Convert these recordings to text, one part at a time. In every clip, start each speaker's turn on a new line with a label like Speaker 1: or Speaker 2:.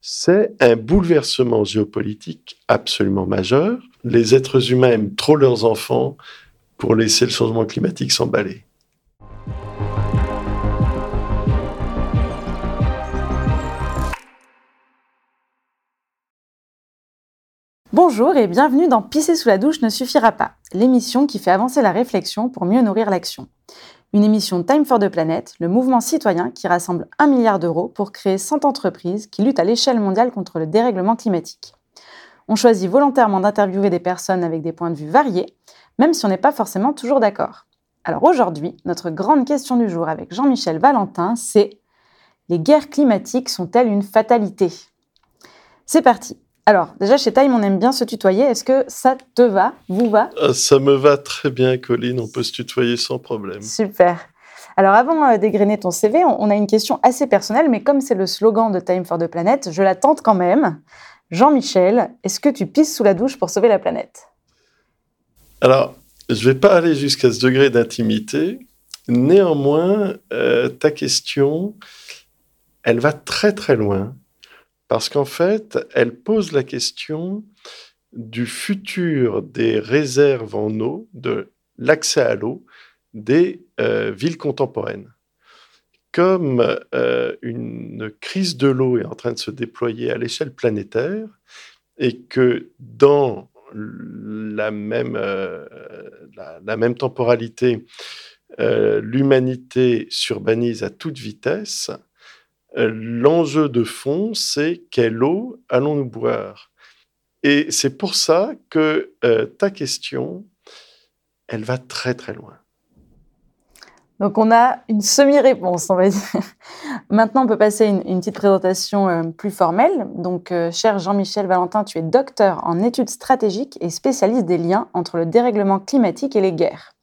Speaker 1: C'est un bouleversement géopolitique absolument majeur. Les êtres humains aiment trop leurs enfants pour laisser le changement climatique s'emballer.
Speaker 2: Bonjour et bienvenue dans Pisser sous la douche ne suffira pas, l'émission qui fait avancer la réflexion pour mieux nourrir l'action une émission Time for the Planet, le mouvement citoyen qui rassemble un milliard d'euros pour créer 100 entreprises qui luttent à l'échelle mondiale contre le dérèglement climatique. On choisit volontairement d'interviewer des personnes avec des points de vue variés, même si on n'est pas forcément toujours d'accord. Alors aujourd'hui, notre grande question du jour avec Jean-Michel Valentin, c'est les guerres climatiques sont-elles une fatalité? C'est parti alors, déjà, chez Time, on aime bien se tutoyer. Est-ce que ça te va Vous va?
Speaker 1: Ah, Ça me va très bien, Colline. On peut se tutoyer sans problème.
Speaker 2: Super. Alors, avant euh, d'égrener ton CV, on a une question assez personnelle, mais comme c'est le slogan de Time for the Planet, je la tente quand même. Jean-Michel, est-ce que tu pisses sous la douche pour sauver la planète?
Speaker 1: Alors, je ne vais pas aller jusqu'à ce degré d'intimité. Néanmoins, euh, ta question, elle va très très loin parce qu'en fait, elle pose la question du futur des réserves en eau, de l'accès à l'eau des euh, villes contemporaines. Comme euh, une crise de l'eau est en train de se déployer à l'échelle planétaire et que dans la même, euh, la, même temporalité, l'humanité s'urbanise à toute vitesse, l'enjeu de fond, c'est quelle eau allons-nous boire? Et c'est pour ça que euh, ta question, elle va très très loin.
Speaker 2: Donc on a une semi-réponse, on va dire. Maintenant, on peut passer une, une petite présentation euh, plus formelle. Donc, cher Jean-Michel Valentin, tu es docteur en études stratégiques et spécialiste des liens entre le dérèglement climatique et les guerres.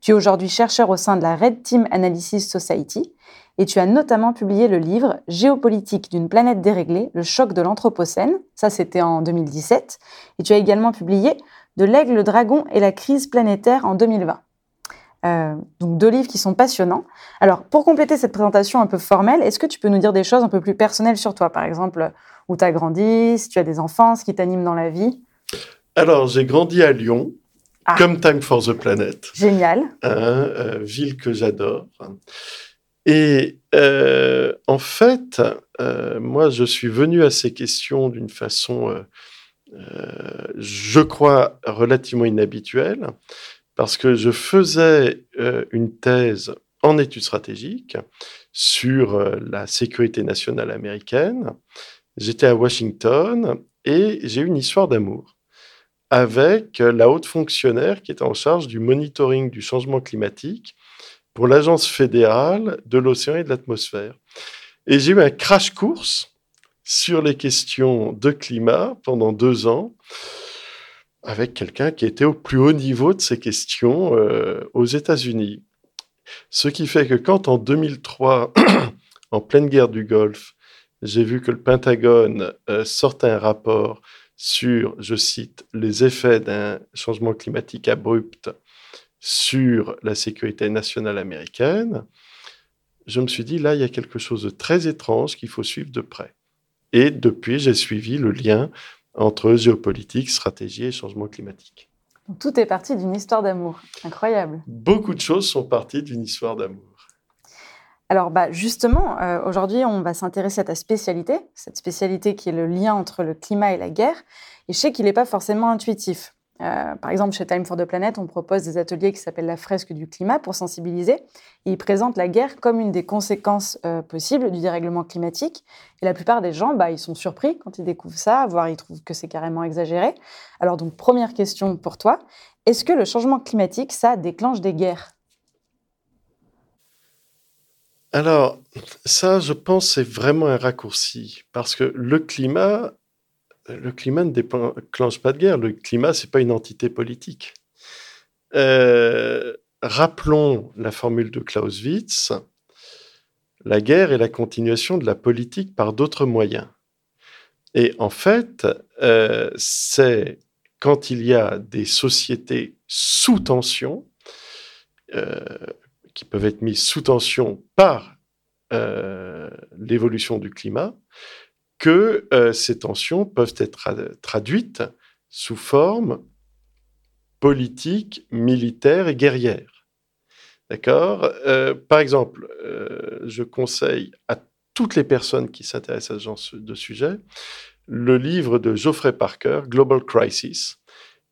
Speaker 2: Tu es aujourd'hui chercheur au sein de la Red Team Analysis Society et tu as notamment publié le livre Géopolitique d'une planète déréglée, le choc de l'Anthropocène, ça c'était en 2017, et tu as également publié De l'aigle, le dragon et la crise planétaire en 2020. Euh, donc deux livres qui sont passionnants. Alors pour compléter cette présentation un peu formelle, est-ce que tu peux nous dire des choses un peu plus personnelles sur toi, par exemple où tu as grandi, si tu as des enfants, ce qui t'anime dans la vie?
Speaker 1: Alors j'ai grandi à Lyon, ah. comme Time for the Planet.
Speaker 2: Génial.
Speaker 1: Hein, euh, ville que j'adore. Et euh, en fait, euh, moi, je suis venu à ces questions d'une façon, euh, je crois, relativement inhabituelle, parce que je faisais une thèse en études stratégiques sur la sécurité nationale américaine. J'étais à Washington et j'ai eu une histoire d'amour avec la haute fonctionnaire qui était en charge du monitoring du changement climatique pour l'Agence fédérale de l'océan et de l'atmosphère. Et j'ai eu un crash course sur les questions de climat pendant deux ans avec quelqu'un qui était au plus haut niveau de ces questions euh, aux États-Unis. Ce qui fait que quand en 2003, en pleine guerre du Golfe, j'ai vu que le Pentagone euh, sortait un rapport sur, je cite, les effets d'un changement climatique abrupt sur la sécurité nationale américaine, je me suis dit, là, il y a quelque chose de très étrange qu'il faut suivre de près. Et depuis, j'ai suivi le lien entre géopolitique, stratégie et changement climatique.
Speaker 2: tout est parti d'une histoire d'amour. Incroyable.
Speaker 1: Beaucoup de choses sont parties d'une histoire d'amour.
Speaker 2: Alors bah, justement, euh, aujourd'hui, on va s'intéresser à ta spécialité, cette spécialité qui est le lien entre le climat et la guerre. Et je sais qu'il n'est pas forcément intuitif. Euh, par exemple, chez Time for the Planet, on propose des ateliers qui s'appellent la fresque du climat pour sensibiliser. Et ils présentent la guerre comme une des conséquences euh, possibles du dérèglement climatique. Et la plupart des gens, bah, ils sont surpris quand ils découvrent ça, voire ils trouvent que c'est carrément exagéré. Alors donc, première question pour toi, est-ce que le changement climatique, ça déclenche des guerres?
Speaker 1: Alors, ça, je pense, c'est vraiment un raccourci, parce que le climat, le climat ne déclenche pas de guerre. Le climat, c'est pas une entité politique. Euh, rappelons la formule de Clausewitz. La guerre est la continuation de la politique par d'autres moyens. Et en fait, euh, c'est quand il y a des sociétés sous tension, euh, qui peuvent être mises sous tension par l'évolution du climat, que euh, ces tensions peuvent être traduites sous forme politique, militaire et guerrière. D'accord? Euh, Par exemple, euh, je conseille à toutes les personnes qui s'intéressent à ce genre de sujet le livre de Geoffrey Parker, Global Crisis,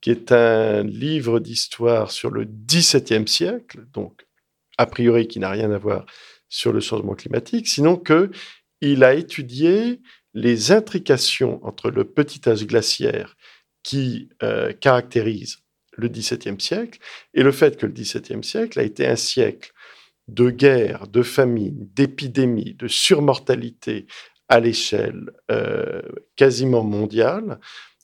Speaker 1: qui est un livre d'histoire sur le XVIIe siècle, donc a priori qui n'a rien à voir sur le changement climatique, sinon que il a étudié les intrications entre le petit âge glaciaire qui euh, caractérise le XVIIe siècle et le fait que le XVIIe siècle a été un siècle de guerre, de famine, d'épidémie, de surmortalité à l'échelle euh, quasiment mondiale,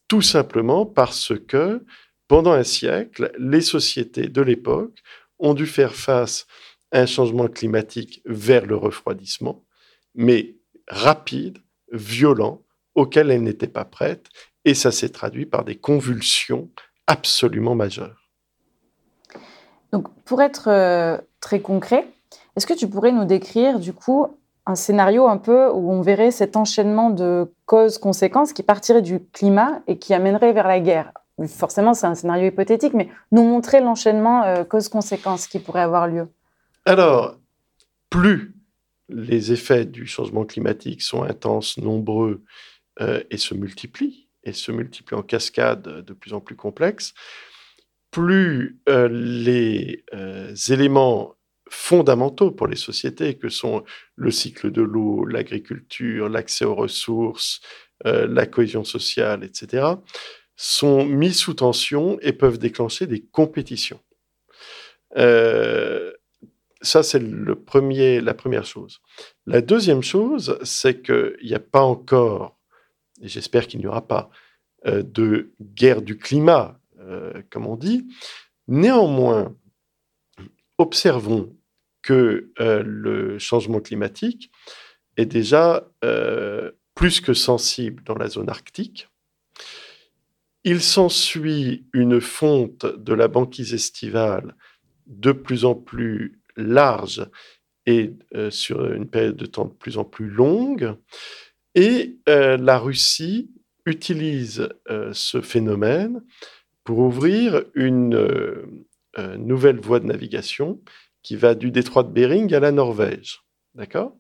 Speaker 1: tout simplement parce que pendant un siècle, les sociétés de l'époque ont dû faire face à un changement climatique vers le refroidissement, mais rapide, violent, auquel elles n'étaient pas prêtes, et ça s'est traduit par des convulsions absolument majeures.
Speaker 2: Donc, pour être euh, très concret, est-ce que tu pourrais nous décrire du coup un scénario un peu où on verrait cet enchaînement de causes-conséquences qui partirait du climat et qui amènerait vers la guerre? Forcément, c'est un scénario hypothétique, mais nous montrer l'enchaînement euh, causes-conséquences qui pourrait avoir lieu.
Speaker 1: Alors, plus les effets du changement climatique sont intenses, nombreux euh, et se multiplient, et se multiplient en cascade de plus en plus complexes, plus euh, les euh, éléments fondamentaux pour les sociétés, que sont le cycle de l'eau, l'agriculture, l'accès aux ressources, la cohésion sociale, etc., sont mis sous tension et peuvent déclencher des compétitions. Ça, c'est le premier, la première chose. La deuxième chose, c'est qu'il n'y a pas encore, et j'espère qu'il n'y aura pas, euh, de guerre du climat, euh, comme on dit. Néanmoins, observons que euh, le changement climatique est déjà plus que sensible dans la zone arctique. Il s'ensuit une fonte de la banquise estivale de plus en plus large et euh, sur une période de temps de plus en plus longue. Et euh, la Russie utilise euh, ce phénomène pour ouvrir une nouvelle voie de navigation qui va du détroit de Bering à la Norvège. D'accord?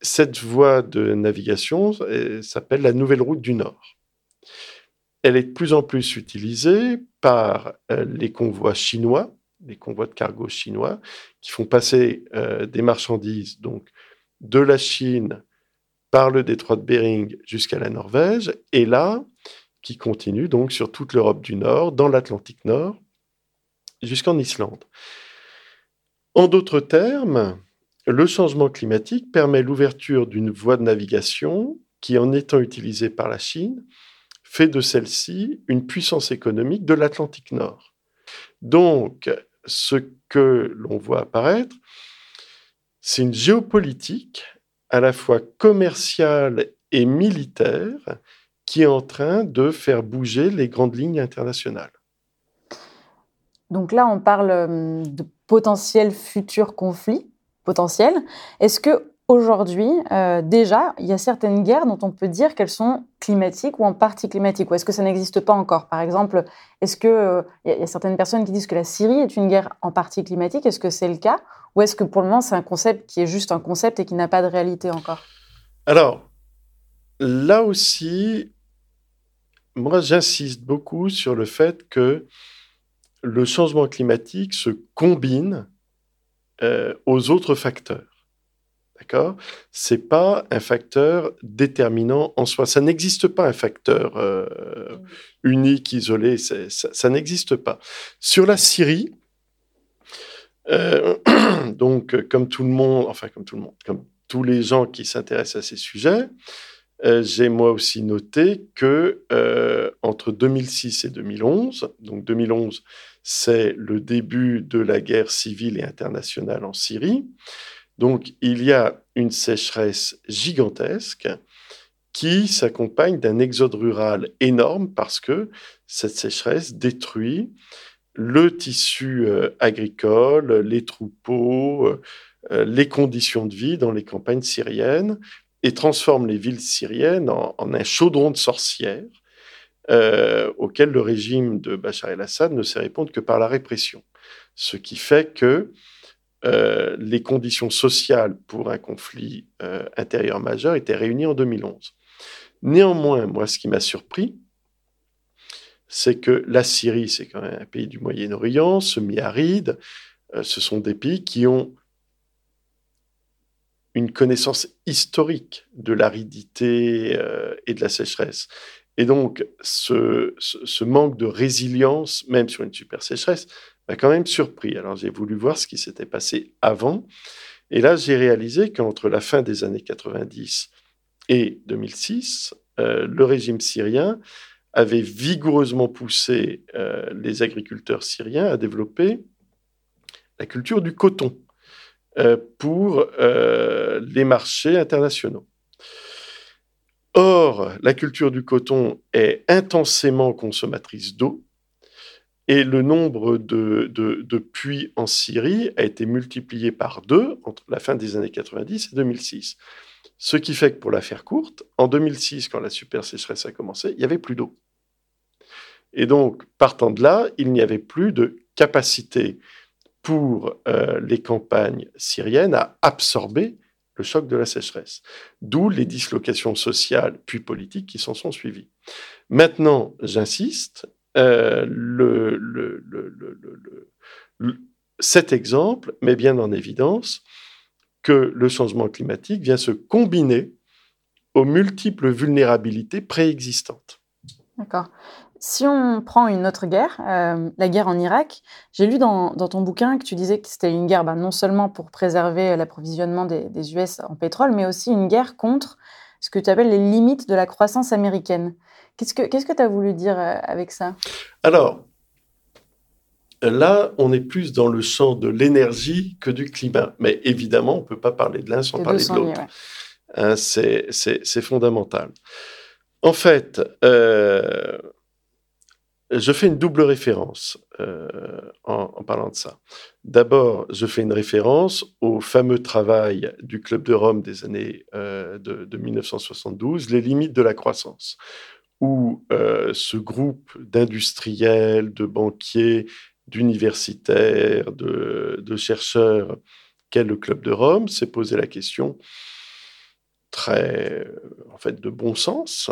Speaker 1: Cette voie de navigation s'appelle la Nouvelle Route du Nord. Elle est de plus en plus utilisée par les convois chinois les convois de cargo chinois qui font passer euh, des marchandises donc de la Chine par le détroit de Bering jusqu'à la Norvège et là qui continue donc sur toute l'Europe du Nord, dans l'Atlantique Nord, jusqu'en Islande. En d'autres termes, le changement climatique permet l'ouverture d'une voie de navigation qui, en étant utilisée par la Chine, fait de celle-ci une puissance économique de l'Atlantique Nord. Donc, ce que l'on voit apparaître, c'est une géopolitique à la fois commerciale et militaire qui est en train de faire bouger les grandes lignes internationales.
Speaker 2: Donc là, on parle hum, de potentiels futurs conflits potentiels. Est-ce que Aujourd'hui, euh, déjà, il y a certaines guerres dont on peut dire qu'elles sont climatiques ou en partie climatiques. Ou est-ce que ça n'existe pas encore? Par exemple, est-ce que euh, y, a certaines personnes qui disent que la Syrie est une guerre en partie climatique Est-ce que c'est le cas? Ou est-ce que pour le moment, c'est un concept qui est juste un concept et qui n'a pas de réalité encore?
Speaker 1: Alors, là aussi, moi, j'insiste beaucoup sur le fait que le changement climatique se combine euh, aux autres facteurs. D'accord? C'est pas un facteur déterminant en soi. Ça n'existe pas un facteur euh, unique, isolé. Ça, n'existe pas. Sur la Syrie, euh, donc comme tout le monde, enfin comme tout le monde, comme tous les gens qui s'intéressent à ces sujets, euh, j'ai moi aussi noté que entre 2006 et 2011, donc 2011, c'est le début de la guerre civile et internationale en Syrie. Donc il y a une sécheresse gigantesque qui s'accompagne d'un exode rural énorme parce que cette sécheresse détruit le tissu euh, agricole, les troupeaux, euh, les conditions de vie dans les campagnes syriennes et transforme les villes syriennes en, un chaudron de sorcières euh, auquel le régime de Bachar el-Assad ne sait répondre que par la répression. Ce qui fait que euh, les conditions sociales pour un conflit euh, intérieur majeur étaient réunies en 2011. Néanmoins, moi, ce qui m'a surpris, c'est que la Syrie, c'est quand même un pays du Moyen-Orient, semi-aride, ce sont des pays qui ont une connaissance historique de l'aridité et de la sécheresse. Et donc, ce, manque de résilience, même sur une super sécheresse, m'a quand même surpris. Alors, j'ai voulu voir ce qui s'était passé avant. Et là, j'ai réalisé qu'entre la fin des années 90 et 2006, euh, le régime syrien avait vigoureusement poussé euh, les agriculteurs syriens à développer la culture du coton euh, pour les marchés internationaux. Or, la culture du coton est intensément consommatrice d'eau et le nombre de, puits en Syrie a été multiplié par deux entre la fin des années 90 et 2006. Ce qui fait que, pour la faire courte, en 2006, quand la super sécheresse a commencé, il n'y avait plus d'eau. Et donc, partant de là, il n'y avait plus de capacité pour euh, les campagnes syriennes à absorber le choc de la sécheresse. D'où les dislocations sociales puis politiques qui s'en sont suivies. Maintenant, j'insiste, euh, cet exemple met bien en évidence que le changement climatique vient se combiner aux multiples vulnérabilités préexistantes.
Speaker 2: D'accord. Si on prend une autre guerre, euh, la guerre en Irak, j'ai lu dans, ton bouquin que tu disais que c'était une guerre bah, non seulement pour préserver l'approvisionnement des, US en pétrole, mais aussi une guerre contre ce que tu appelles les limites de la croissance américaine. Qu'est-ce que tu as voulu dire euh, avec ça?
Speaker 1: Alors, là, on est plus dans le champ de l'énergie que du climat. Mais évidemment, on ne peut pas parler de l'un sans parler de l'autre. Hein, c'est fondamental. En fait, euh, je fais une double référence euh, en, parlant de ça. D'abord, je fais une référence au fameux travail du Club de Rome des années euh, de, 1972, Les limites de la croissance, où euh, ce groupe d'industriels, de banquiers, d'universitaires, de, chercheurs qu'est le Club de Rome s'est posé la question très, en fait, de bon sens.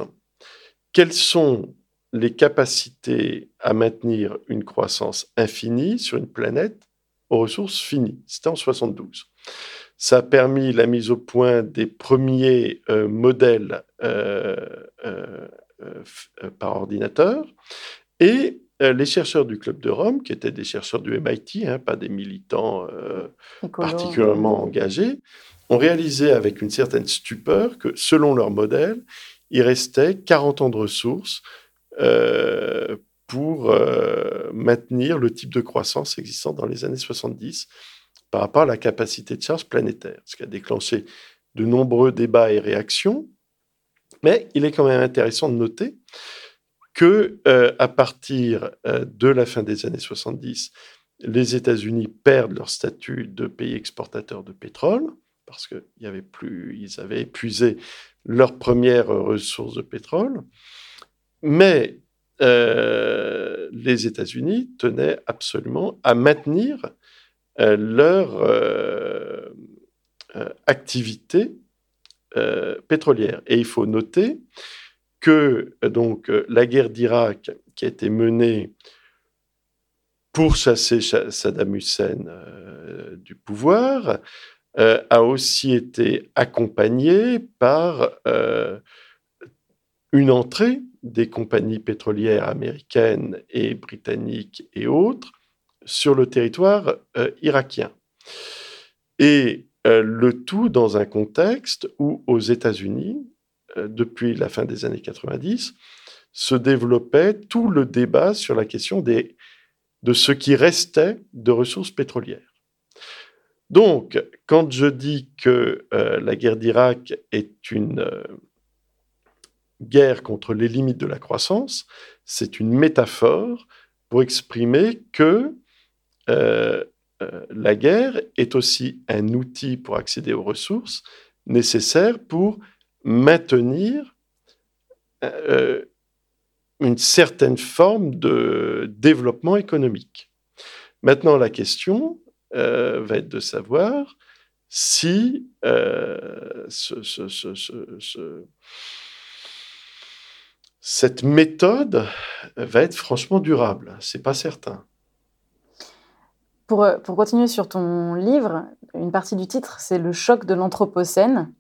Speaker 1: Quels sont les capacités à maintenir une croissance infinie sur une planète aux ressources finies? C'était en 72. Ça a permis la mise au point des premiers euh, modèles euh, euh, par ordinateur et les chercheurs du Club de Rome, qui étaient des chercheurs du MIT, hein, pas des militants particulièrement engagés, ont réalisé avec une certaine stupeur que, selon leur modèle, il restait 40 ans de ressources euh, pour euh, maintenir le type de croissance existant dans les années 70 par rapport à la capacité de charge planétaire, ce qui a déclenché de nombreux débats et réactions. Mais il est quand même intéressant de noter que euh, à partir de la fin des années 70, les États-Unis perdent leur statut de pays exportateur de pétrole parce qu'ils ils avaient épuisé leurs premières ressources de pétrole. Mais euh, les États-Unis tenaient absolument à maintenir euh, leur euh, pétrolière. Et il faut noter que donc la guerre d'Irak qui a été menée pour chasser Saddam Hussein du pouvoir a aussi été accompagnée par une entrée des compagnies pétrolières américaines et britanniques et autres sur le territoire euh, irakien. Et euh, le tout dans un contexte où aux États-Unis, euh, depuis la fin des années 90, se développait tout le débat sur la question de ce qui restait de ressources pétrolières. Donc, quand je dis que la guerre d'Irak est une guerre contre les limites de la croissance, c'est une métaphore pour exprimer que euh, euh, la guerre est aussi un outil pour accéder aux ressources nécessaires pour maintenir euh, une certaine forme de développement économique. Maintenant, la question euh, va être de savoir si euh, cette méthode va être franchement durable. C'est pas certain.
Speaker 2: Pour, pour, continuer sur ton livre, une partie du titre, c'est le choc de l'Anthropocène.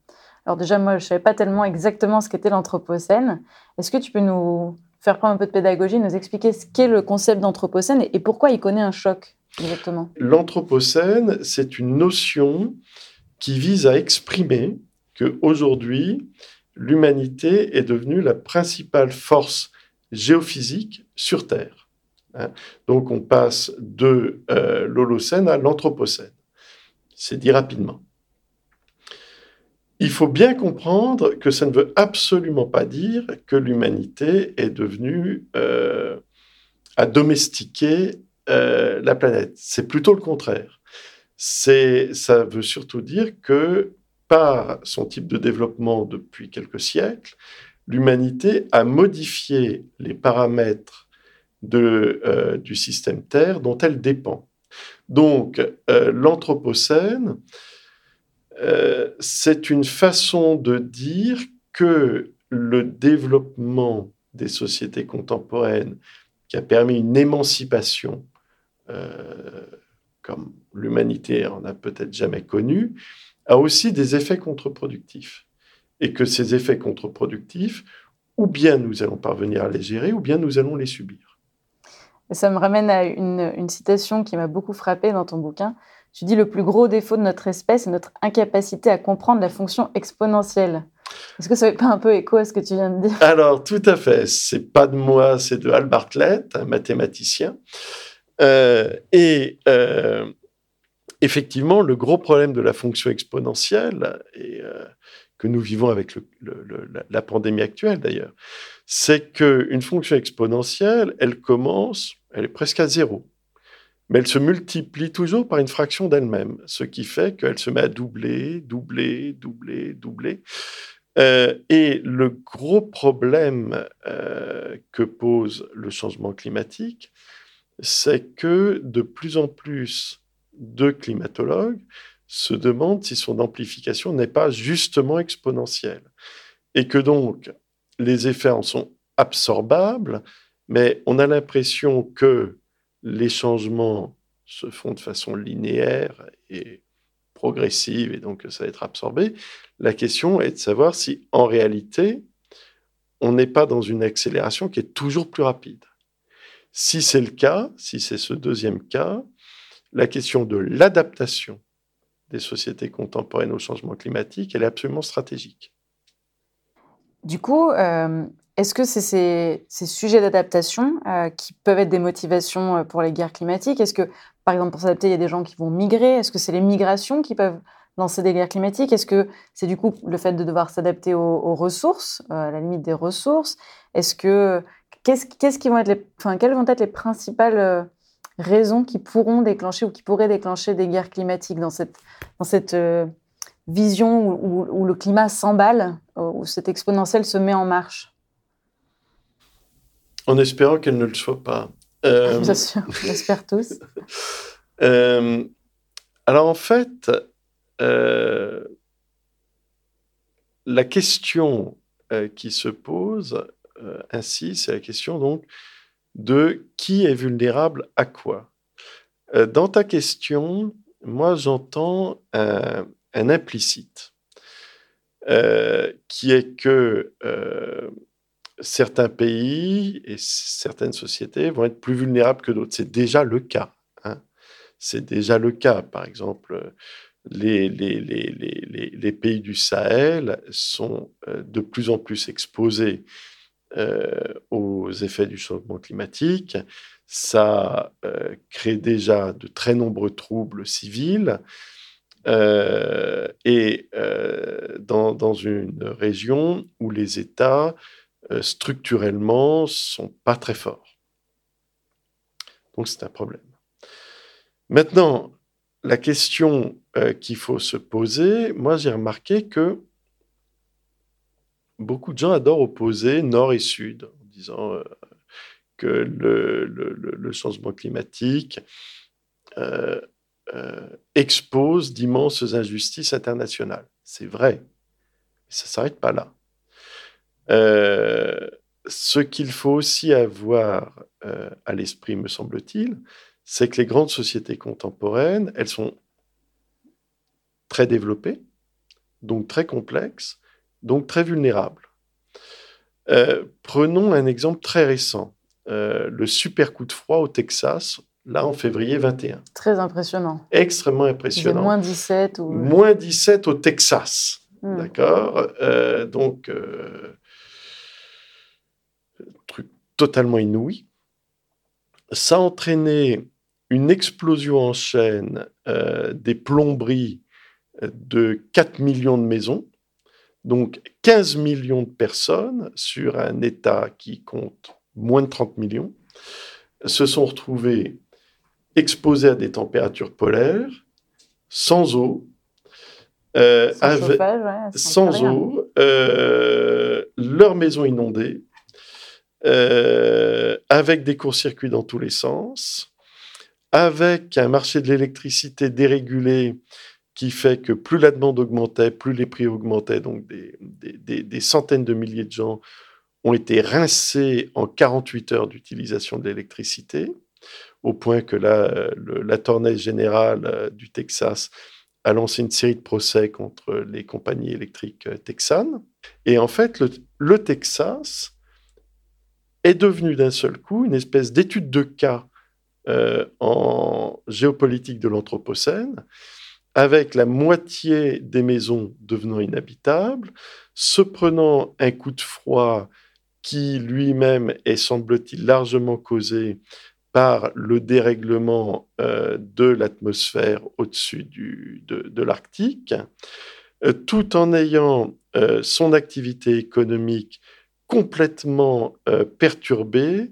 Speaker 2: Alors déjà, moi, je ne savais pas tellement exactement ce qu'était l'Anthropocène. Est-ce que tu peux nous faire prendre un peu de pédagogie, nous expliquer ce qu'est le concept d'Anthropocène et pourquoi il connaît un choc exactement?
Speaker 1: L'Anthropocène, c'est une notion qui vise à exprimer qu'aujourd'hui, l'humanité est devenue la principale force géophysique sur Terre. Hein. Donc on passe de euh, l'Holocène à l'Anthropocène. C'est dit rapidement. Il faut bien comprendre que ça ne veut absolument pas dire que l'humanité est devenue euh, à domestiquer euh, la planète. C'est plutôt le contraire. Ça veut surtout dire que par son type de développement depuis quelques siècles, l'humanité a modifié les paramètres euh, du système Terre dont elle dépend. Donc, l'Anthropocène, euh, c'est une façon de dire que le développement des sociétés contemporaines qui a permis une émancipation euh, comme l'humanité en a peut-être jamais connu, a aussi des effets contre-productifs. Et que ces effets contre-productifs, ou bien nous allons parvenir à les gérer, ou bien nous allons les subir.
Speaker 2: Ça me ramène à une, citation qui m'a beaucoup frappée dans ton bouquin. Tu dis le plus gros défaut de notre espèce est notre incapacité à comprendre la fonction exponentielle. Est-ce que ça fait pas un peu écho à ce que tu viens de dire?
Speaker 1: Alors, tout à fait. C'est pas de moi, c'est de Al Bartlett, un mathématicien. Euh, et euh, effectivement, le gros problème de la fonction exponentielle, et euh, que nous vivons avec la pandémie actuelle d'ailleurs, c'est qu'une fonction exponentielle, elle commence, elle est presque à zéro mais elle se multiplie toujours par une fraction d'elle-même, ce qui fait qu'elle se met à doubler, doubler, doubler, doubler. Euh, et le gros problème euh, que pose le changement climatique, c'est que de plus en plus de climatologues se demandent si son amplification n'est pas justement exponentielle. Et que donc les effets en sont absorbables, mais on a l'impression que les changements se font de façon linéaire et progressive, et donc ça va être absorbé. La question est de savoir si, en réalité, on n'est pas dans une accélération qui est toujours plus rapide. Si c'est le cas, si c'est ce deuxième cas, la question de l'adaptation des sociétés contemporaines au changement climatique, elle est absolument stratégique.
Speaker 2: Du coup, euh, est-ce que c'est ces, sujets d'adaptation euh, qui peuvent être des motivations euh, pour les guerres climatiques? Est-ce que, par exemple, pour s'adapter, il y a des gens qui vont migrer? Est-ce que c'est les migrations qui peuvent lancer des guerres climatiques? Est-ce que c'est du coup le fait de devoir s'adapter aux, ressources, à la limite des ressources? Est-ce que qu'est-ce, qui vont être les, enfin, quelles vont être les principales raisons qui pourront déclencher ou qui pourraient déclencher des guerres climatiques dans cette dans cette vision où, où le climat s'emballe, où cette exponentielle se met en marche
Speaker 1: en espérant qu'elle ne le soit pas.
Speaker 2: Euh, Bien sûr, j'espère tous.
Speaker 1: Euh, alors en fait, euh, la question qui se pose ainsi, c'est la question donc de qui est vulnérable à quoi. dans ta question, moi j'entends un, un, implicite qui est que certains pays et certaines sociétés vont être plus vulnérables que d'autres. C'est déjà le cas. Hein. C'est déjà le cas. Par exemple, les, pays du Sahel sont euh, de plus en plus exposés euh, aux effets du changement climatique. Ça euh, crée déjà de très nombreux troubles civils. et dans, dans, une région où les États euh, structurellement sont pas très forts. Donc c'est un problème. Maintenant, la question euh, qu'il faut se poser, moi j'ai remarqué que beaucoup de gens adorent opposer nord et sud, en disant que le, changement climatique expose d'immenses injustices internationales. C'est vrai, mais ça ne s'arrête pas là. ce qu'il faut aussi avoir à l'esprit, me semble-t-il, c'est que les grandes sociétés contemporaines, elles sont très développées, donc très complexes, donc très vulnérables. Euh, prenons un exemple très récent, euh, le super coup de froid au Texas, là en février 21.
Speaker 2: Très impressionnant.
Speaker 1: Extrêmement impressionnant.
Speaker 2: Moins 17 ou...
Speaker 1: Moins 17 au Texas. Hmm. D'accord? Euh, Donc, truc totalement inouï. Ça a entraîné une explosion en chaîne des plomberies de 4 millions de maisons, donc 15 millions de personnes sur un État qui compte moins de 30 millions, se sont retrouvées exposées à des températures polaires, sans eau,
Speaker 2: euh, sans,
Speaker 1: eau, euh, leur maison inondée, avec des courts-circuits dans tous les sens, avec un marché de l'électricité dérégulé qui fait que plus la demande augmentait, plus les prix augmentaient. Donc des, centaines de milliers de gens ont été rincés en 48 heures d'utilisation de l'électricité, au point que la, le, générale euh, du Texas a lancé une série de procès contre les compagnies électriques euh, texanes. Et en fait, le Texas est devenu d'un seul coup une espèce d'étude de cas euh, en géopolitique de l'Anthropocène, avec la moitié des maisons devenant inhabitables, se prenant un coup de froid qui lui-même est, semble-t-il, largement causé par le dérèglement euh, de l'atmosphère au-dessus de, l'Arctique, euh, tout en ayant son activité économique complètement perturbée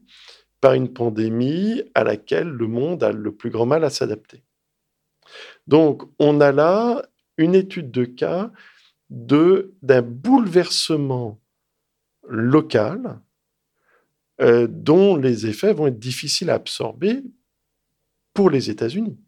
Speaker 1: par une pandémie à laquelle le monde a le plus grand mal à s'adapter. Donc, on a là une étude de cas d'un bouleversement local euh, dont les effets vont être difficiles à absorber pour les États-Unis.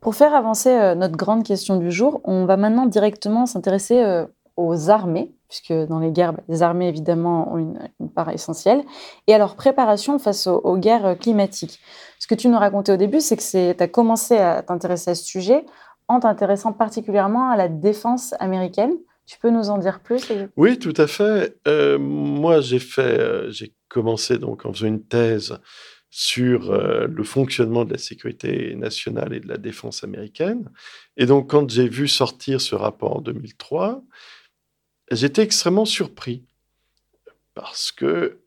Speaker 2: Pour faire avancer euh, notre grande question du jour, on va maintenant directement s'intéresser euh, aux armées puisque dans les guerres, les armées, évidemment, ont une, part essentielle, et à leur préparation face aux, guerres climatiques. Ce que tu nous racontais au début, c'est que tu as commencé à t'intéresser à ce sujet en t'intéressant particulièrement à la défense américaine. Tu peux nous en dire plus
Speaker 1: Oui, tout à fait. Euh, moi, euh, j'ai commencé donc en faisant une thèse sur euh, le fonctionnement de la sécurité nationale et de la défense américaine. Et donc, quand j'ai vu sortir ce rapport en 2003, j'étais extrêmement surpris parce que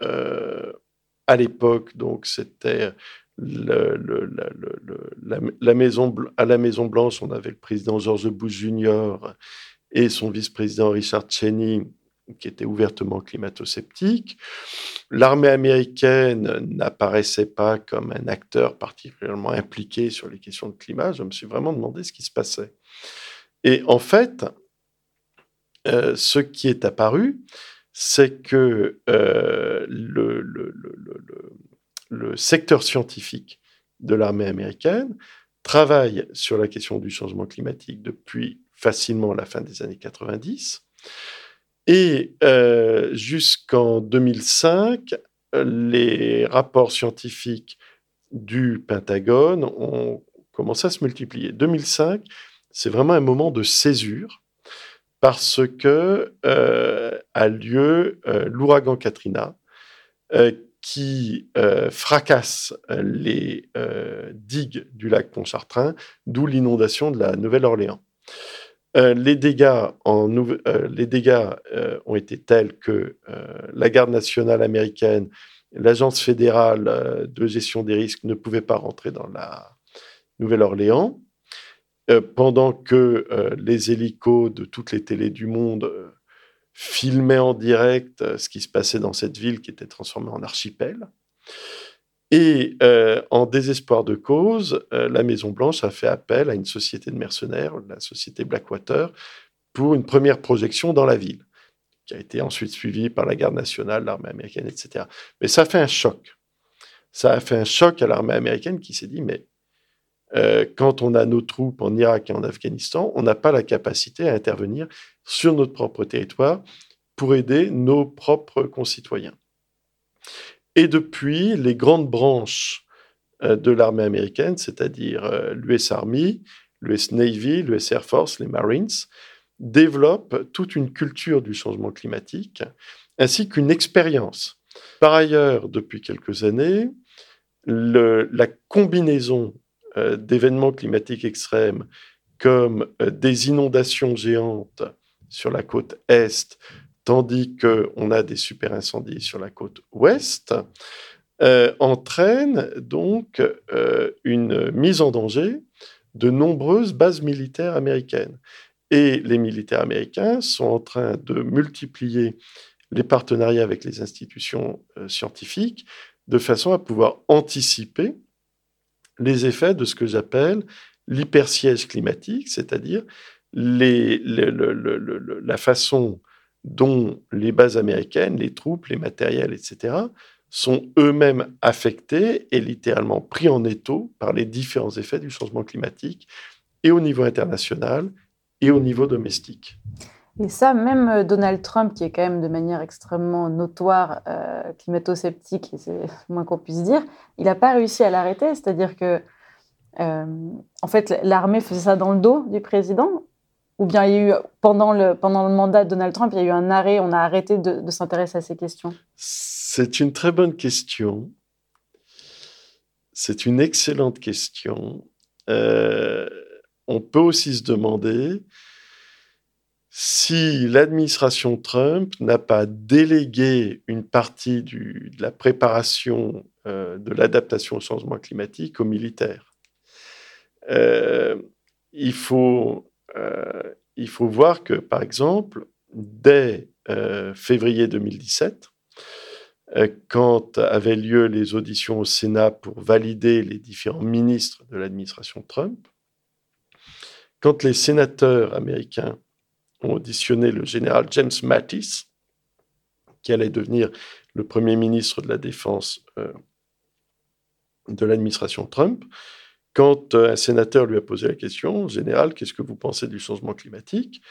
Speaker 1: à l'époque, donc c'était la, maison, à la Maison Blanche, on avait le président George Bush Jr. et son vice-président Richard Cheney, qui était ouvertement climato-sceptique. L'armée américaine n'apparaissait pas comme un acteur particulièrement impliqué sur les questions de climat. Je me suis vraiment demandé ce qui se passait. Et en fait, euh, ce qui est apparu, c'est que euh, le, secteur scientifique de l'armée américaine travaille sur la question du changement climatique depuis facilement la fin des années 90. Et euh, jusqu'en 2005, les rapports scientifiques du Pentagone ont commencé à se multiplier. 2005, c'est vraiment un moment de césure parce que euh, a lieu euh, l'ouragan Katrina euh, qui fracasse les digues du lac Pontchartrain, d'où l'inondation de la Nouvelle-Orléans. les dégâts, les dégâts ont été tels que la garde nationale américaine, l'agence fédérale de gestion des risques ne pouvaient pas rentrer dans la Nouvelle-Orléans. Euh, pendant que euh, les hélicos de toutes les télés du monde euh, filmaient en direct ce qui se passait dans cette ville qui était transformée en archipel. Et en désespoir de cause, la Maison-Blanche a fait appel à une société de mercenaires, la société Blackwater, pour une première projection dans la ville, qui a été ensuite suivie par la garde nationale, l'armée américaine, etc. Mais ça a fait un choc. Ça a fait un choc à l'armée américaine qui s'est dit, mais euh, quand on a nos troupes en Irak et en Afghanistan, on n'a pas la capacité à intervenir sur notre propre territoire pour aider nos propres concitoyens. Et depuis, les grandes branches euh, de l'armée américaine, c'est-à-dire euh, l'US Army, l'US Navy, l'US Air Force, les Marines, développent toute une culture du changement climatique ainsi qu'une expérience. Par ailleurs, depuis quelques années, la combinaison euh, d'événements climatiques extrêmes comme des inondations géantes sur la côte est, tandis qu'on a des super incendies sur la côte ouest, euh, entraîne donc euh, une mise en danger de nombreuses bases militaires américaines. Et les militaires américains sont en train de multiplier les partenariats avec les institutions euh, scientifiques de façon à pouvoir anticiper les effets de ce que j'appelle l'hypersiège climatique, c'est-à-dire la façon dont les bases américaines, les troupes, les matériels, etc., sont eux-mêmes affectés et littéralement pris en étau par les différents effets du changement climatique, et au niveau international et au niveau domestique.
Speaker 2: Et ça, même euh, Donald Trump, qui est quand même de manière extrêmement notoire euh, climato-sceptique, c'est moins qu'on puisse dire, il n'a pas réussi à l'arrêter. C'est-à-dire que, euh, en fait, l'armée faisait ça dans le dos du président. Ou bien il y a eu, pendant le, pendant le mandat de Donald Trump, il y a eu un arrêt, on a arrêté de, s'intéresser à ces questions?
Speaker 1: C'est une très bonne question. C'est une excellente question. On peut aussi se demander si l'administration Trump n'a pas délégué une partie de la préparation euh, de l'adaptation au changement climatique aux militaires. Euh, il, faut, il faut voir que, par exemple, dès février 2017, euh, quand avaient lieu les auditions au Sénat pour valider les différents ministres de l'administration Trump, quand les sénateurs américains ont auditionné le général James Mattis, qui allait devenir le premier ministre de la Défense euh, de l'administration Trump, quand euh, un sénateur lui a posé la question, Général, qu'est-ce que vous pensez du changement climatique?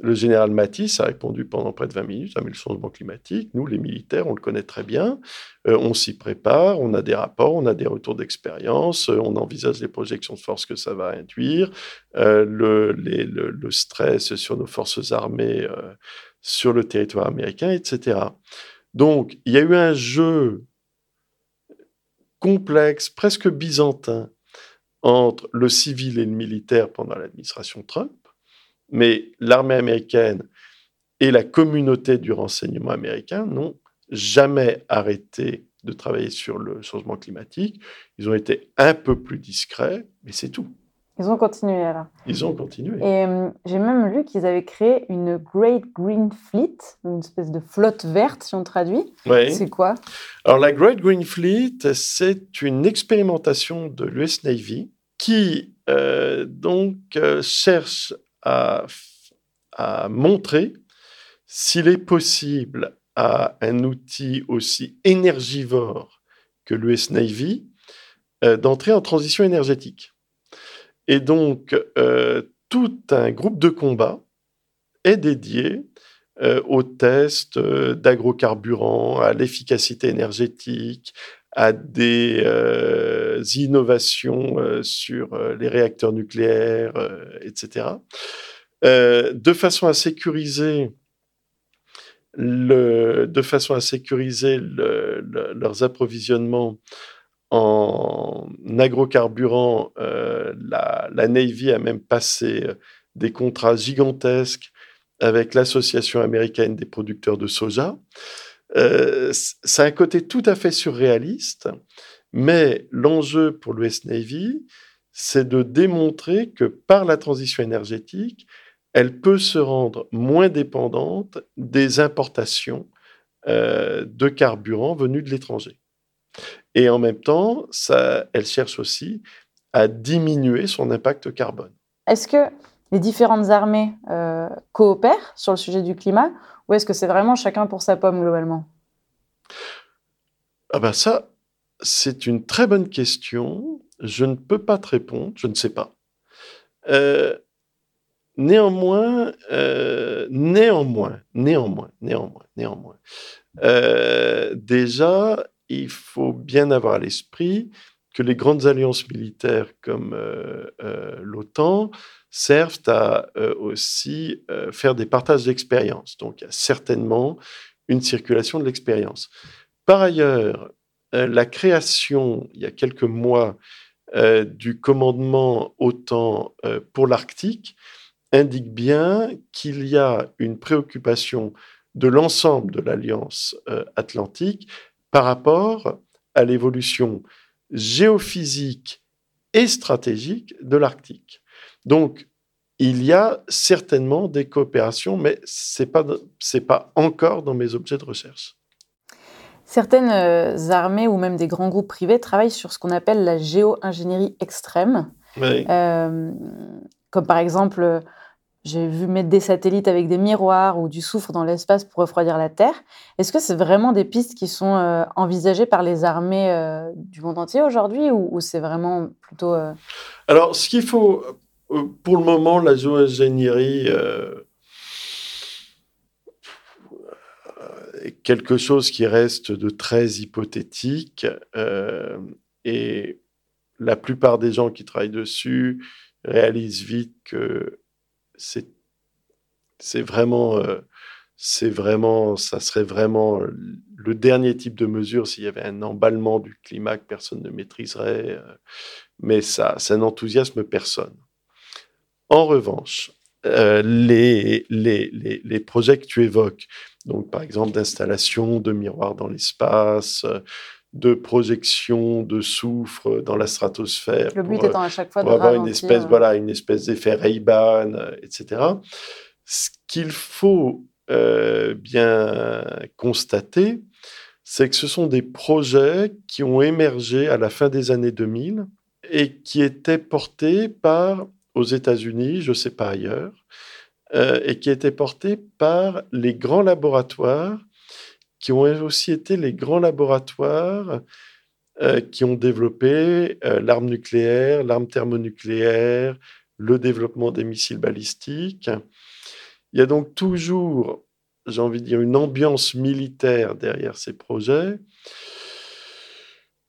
Speaker 1: Le général Matisse a répondu pendant près de 20 minutes ah, le changement climatique, nous, les militaires, on le connaît très bien, euh, on s'y prépare, on a des rapports, on a des retours d'expérience, euh, on envisage les projections de force que ça va induire, euh, le, stress sur nos forces armées sur le territoire américain, etc. Donc, il y a eu un jeu complexe, presque byzantin, entre le civil et le militaire pendant l'administration Trump mais l'armée américaine et la communauté du renseignement américain n'ont jamais arrêté de travailler sur le changement climatique. Ils ont été un peu plus discrets, mais c'est tout.
Speaker 2: Ils ont continué alors.
Speaker 1: Ils ont continué.
Speaker 2: Et euh, j'ai même lu qu'ils avaient créé une Great Green Fleet, une espèce de flotte verte, si on traduit.
Speaker 1: Oui.
Speaker 2: C'est quoi?
Speaker 1: Alors la Great Green Fleet, c'est une expérimentation de l'US Navy qui euh, donc euh, cherche à, montrer s'il est possible à un outil aussi énergivore que l'US Navy euh, d'entrer en transition énergétique. Et donc, euh, tout un groupe de combat est dédié euh, aux tests d'agrocarburants, à l'efficacité énergétique, à des euh, innovations euh, sur euh, les réacteurs nucléaires, etc., de façon à sécuriser le, de façon à sécuriser leurs approvisionnements en agrocarburants, la, la, Navy a même passé des contrats gigantesques avec l'Association américaine des producteurs de soja. Euh, c'est un côté tout à fait surréaliste, mais l'enjeu pour l'US Navy, c'est de démontrer que par la transition énergétique, elle peut se rendre moins dépendante des importations euh, de carburant venus de l'étranger. Et en même temps, elle cherche aussi à diminuer son impact carbone.
Speaker 2: Est-ce que les différentes armées euh, coopèrent sur le sujet du climat ou est-ce que c'est vraiment chacun pour sa pomme globalement?
Speaker 1: Ah ben ça, c'est une très bonne question. Je ne peux pas te répondre, je ne sais pas. Euh, néanmoins, euh, néanmoins, néanmoins, néanmoins, néanmoins, déjà, il faut bien avoir à l'esprit que les grandes alliances militaires comme l'OTAN servent à euh, aussi euh, faire des partages d'expérience. Donc, il y a certainement une circulation de l'expérience. Par ailleurs, euh, la création, il y a quelques mois, du commandement OTAN pour l'Arctique indique bien qu'il y a une préoccupation de l'ensemble de l'Alliance atlantique par rapport à l'évolution géophysique et stratégique de l'Arctique. Donc, il y a certainement des coopérations, mais ce n'est pas, pas encore dans mes objets de recherche.
Speaker 2: Certaines euh, armées ou même des grands groupes privés travaillent sur ce qu'on appelle la géo-ingénierie extrême. Euh, comme par exemple, j'ai vu mettre des satellites avec des miroirs ou du soufre dans l'espace pour refroidir la Terre. Est-ce que c'est vraiment des pistes qui sont euh, envisagées par les armées du monde entier aujourd'hui ou, ou c'est vraiment plutôt...
Speaker 1: Alors, ce qu'il faut pour le moment, la géo-ingénierie euh, est quelque chose qui reste de très hypothétique euh, et la plupart des gens qui travaillent dessus réalisent vite que c'est vraiment c'est vraiment ça serait vraiment le dernier type de mesure s'il y avait un emballement du climat que personne ne maîtriserait mais ça ça n'enthousiasme personne en revanche, euh, les, les, les, projets que tu évoques, donc par exemple d'installation de miroirs dans l'espace, de projection de soufre dans la stratosphère.
Speaker 2: Le but étant à chaque fois
Speaker 1: de avoir une espèce, euh, voilà, une espèce d'effet Ray-Ban, etc. Ce qu'il faut euh, bien constater, c'est que ce sont des projets qui ont émergé à la fin des années 2000 et qui étaient portés par aux États-Unis, je ne sais pas ailleurs, euh, et qui était porté par les grands laboratoires, qui ont aussi été les grands laboratoires euh, qui ont développé euh, l'arme nucléaire, l'arme thermonucléaire, le développement des missiles balistiques. Il y a donc toujours, j'ai envie de dire, une ambiance militaire derrière ces projets,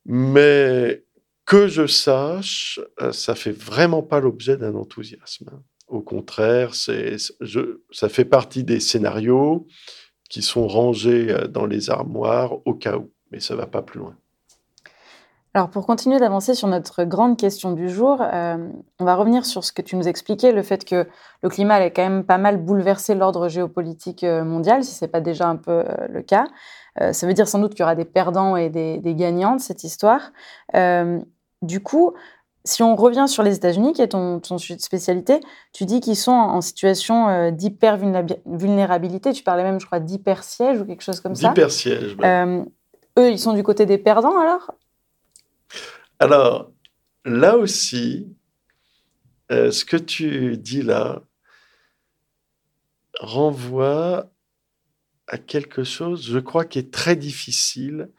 Speaker 1: mais que je sache, euh, ça fait vraiment pas l'objet d'un enthousiasme. Au contraire, ça fait partie des scénarios qui sont rangés euh, dans les armoires au cas où, mais ça va pas plus loin.
Speaker 2: Alors pour continuer d'avancer sur notre grande question du jour, euh, on va revenir sur ce que tu nous expliquais, le fait que le climat allait quand même pas mal bouleverser l'ordre géopolitique mondial, si ce n'est pas déjà un peu le cas. ça veut dire sans doute qu'il y aura des perdants et des, des gagnants de cette histoire. Du coup, si on revient sur les États-Unis, qui est ton, de spécialité, tu dis qu'ils sont en situation euh, d'hyper-vulnérabilité. Tu parlais même, je crois, d'hyper-siège ou quelque chose comme ça.
Speaker 1: D'hyper-siège.
Speaker 2: Euh, eux, ils sont du côté des perdants alors?
Speaker 1: Alors, là aussi, euh, ce que tu dis là renvoie à quelque chose, je crois, qui est très difficile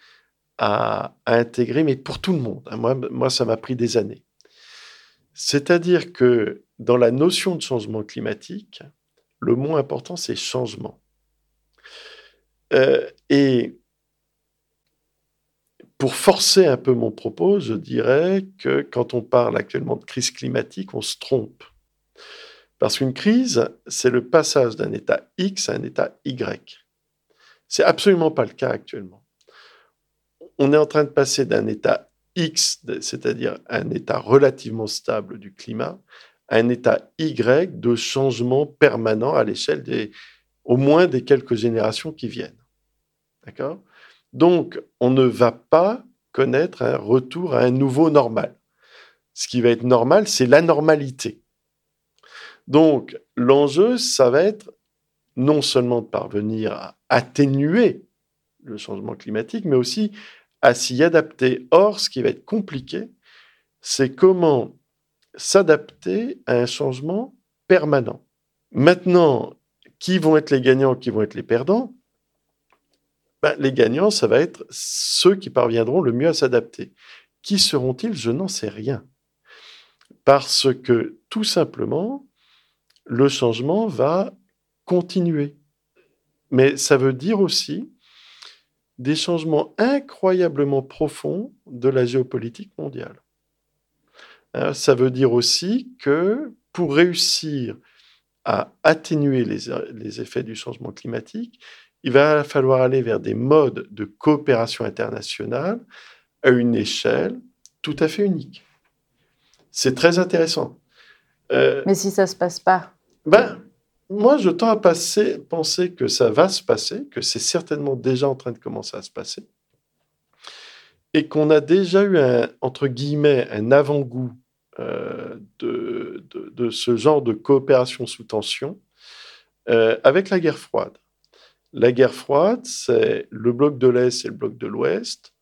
Speaker 1: à, intégrer, mais pour tout le monde. Hein. Moi, ça m'a pris des années. C'est-à-dire que dans la notion de changement climatique, le mot important, c'est changement. Euh, et pour forcer un peu mon propos, je dirais que quand on parle actuellement de crise climatique, on se trompe. Parce qu'une crise, c'est le passage d'un état X à un état Y. C'est absolument pas le cas actuellement on est en train de passer d'un état X, c'est-à-dire un état relativement stable du climat, à un état Y de changement permanent à l'échelle des, au moins des quelques générations qui viennent. D'accord? Donc, on ne va pas connaître un retour à un nouveau normal. Ce qui va être normal, c'est l'anormalité. Donc, l'enjeu, ça va être non seulement de parvenir à atténuer le changement climatique, mais aussi à s'y adapter. Or, ce qui va être compliqué, c'est comment s'adapter à un changement permanent. Maintenant, qui vont être les gagnants, qui vont être les perdants? Ben, Les gagnants, ça va être ceux qui parviendront le mieux à s'adapter. Qui seront-ils? Je n'en sais rien. Parce que tout simplement, le changement va continuer. Mais ça veut dire aussi des changements incroyablement profonds de la géopolitique mondiale. Hein, ça veut dire aussi que pour réussir à atténuer les, effets du changement climatique, il va falloir aller vers des modes de coopération internationale à une échelle tout à fait unique. C'est très intéressant.
Speaker 2: Euh, Mais si ça ne se passe pas
Speaker 1: ben, Moi, je tends à penser que ça va se passer, que c'est certainement déjà en train de commencer à se passer, et qu'on a déjà eu, un, entre guillemets, un avant-goût euh, de, ce genre de coopération sous tension euh, avec la guerre froide. La guerre froide, c'est le bloc de l'Est et le bloc de l'Ouest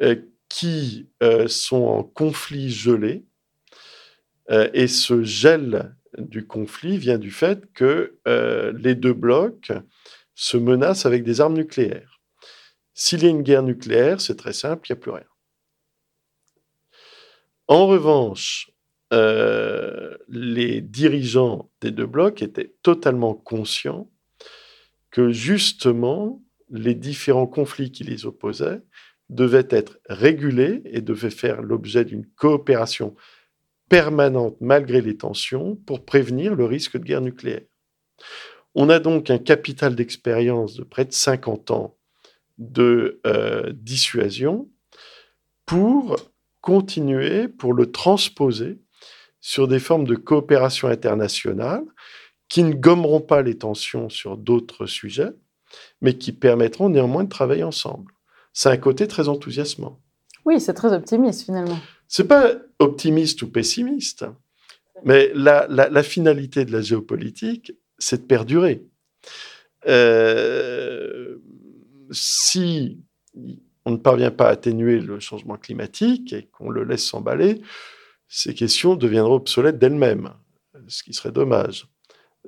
Speaker 1: euh, qui sont en conflit gelé. et ce gel du conflit vient du fait que les deux blocs se menacent avec des armes nucléaires. S'il y a une guerre nucléaire, c'est très simple, il n'y a plus rien. En revanche, euh, les dirigeants des deux blocs étaient totalement conscients que justement les différents conflits qui les opposaient devaient être régulés et devaient faire l'objet d'une coopération permanente malgré les tensions pour prévenir le risque de guerre nucléaire. On a donc un capital d'expérience de près de 50 ans de euh, dissuasion pour continuer pour le transposer sur des formes de coopération internationale qui ne gommeront pas les tensions sur d'autres sujets, mais qui permettront néanmoins de travailler ensemble. C'est un côté très enthousiasmant.
Speaker 2: Oui, c'est très optimiste finalement.
Speaker 1: C'est pas optimiste ou pessimiste, mais la, finalité de la géopolitique, c'est de perdurer. Euh, si on ne parvient pas à atténuer le changement climatique et qu'on le laisse s'emballer, ces questions deviendront obsolètes d'elles-mêmes, ce qui serait dommage.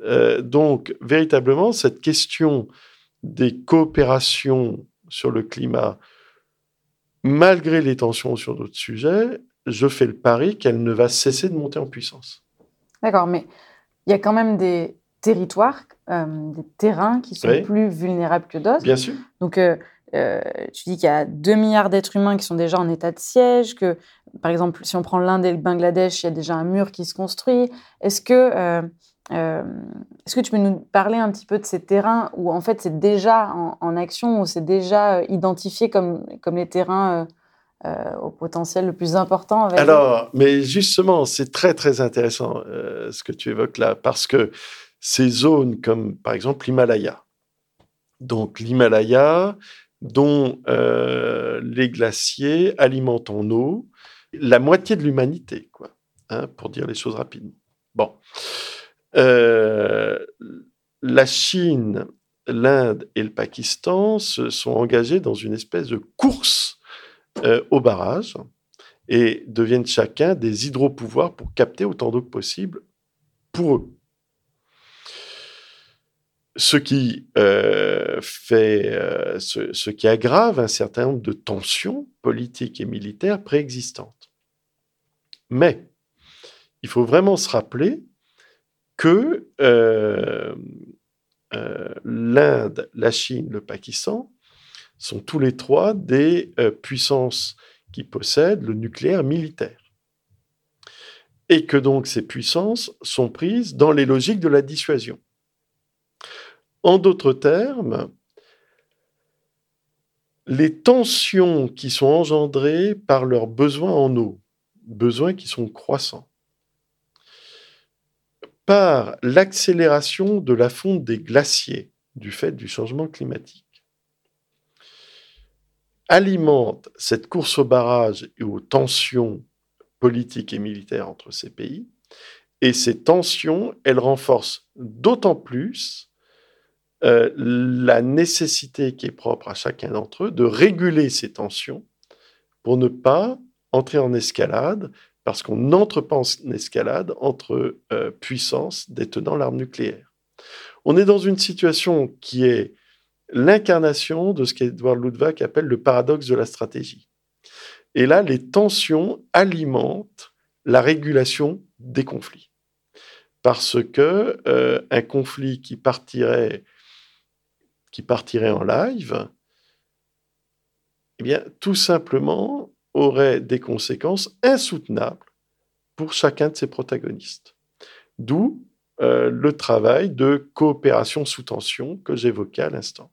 Speaker 1: Euh, donc, véritablement, cette question des coopérations sur le climat, malgré les tensions sur d'autres sujets, je fais le pari qu'elle ne va cesser de monter en puissance.
Speaker 2: D'accord, mais il y a quand même des territoires, euh, des terrains qui sont plus vulnérables que d'autres.
Speaker 1: Bien sûr.
Speaker 2: Donc, euh, euh, tu dis qu'il y a 2 milliards d'êtres humains qui sont déjà en état de siège, que par exemple, si on prend l'Inde et le Bangladesh, il y a déjà un mur qui se construit. Est-ce que, est-ce que tu peux nous parler un petit peu de ces terrains où en fait c'est déjà en, action, où c'est déjà identifié comme, comme les terrains au potentiel le plus important
Speaker 1: Alors, mais justement, c'est très très intéressant ce que tu évoques là, parce que ces zones comme par exemple l'Himalaya, donc l'Himalaya, dont euh, les glaciers alimentent en eau la moitié de l'humanité, quoi, hein, pour dire les choses rapidement. Bon. Euh, la Chine, l'Inde et le Pakistan se sont engagés dans une espèce de course euh, au barrage et deviennent chacun des hydropouvoirs pour capter autant d'eau que possible pour eux ce qui euh, fait, euh, ce, qui aggrave un certain nombre de tensions politiques et militaires préexistantes. Mais il faut vraiment se rappeler que l'Inde, la Chine, le Pakistan sont tous les trois des puissances qui possèdent le nucléaire militaire. Et que donc ces puissances sont prises dans les logiques de la dissuasion. En d'autres termes, les tensions qui sont engendrées par leurs besoins en eau, besoins qui sont croissants, par l'accélération de la fonte des glaciers du fait du changement climatique, alimentent cette course au barrage et aux tensions politiques et militaires entre ces pays. Et ces tensions, elles renforcent d'autant plus euh, la nécessité qui est propre à chacun d'entre eux de réguler ces tensions pour ne pas entrer en escalade, parce qu'on n'entre pas en escalade entre puissances détenant l'arme nucléaire. On est dans une situation qui est l'incarnation de ce qu'Edward Luttwak appelle le paradoxe de la stratégie. Et là, les tensions alimentent la régulation des conflits. Parce que euh, un conflit qui partirait, qui en live, eh bien, tout simplement aurait des conséquences insoutenables pour chacun de ses protagonistes. D'où euh, le travail de coopération sous tension que j'évoquais à l'instant.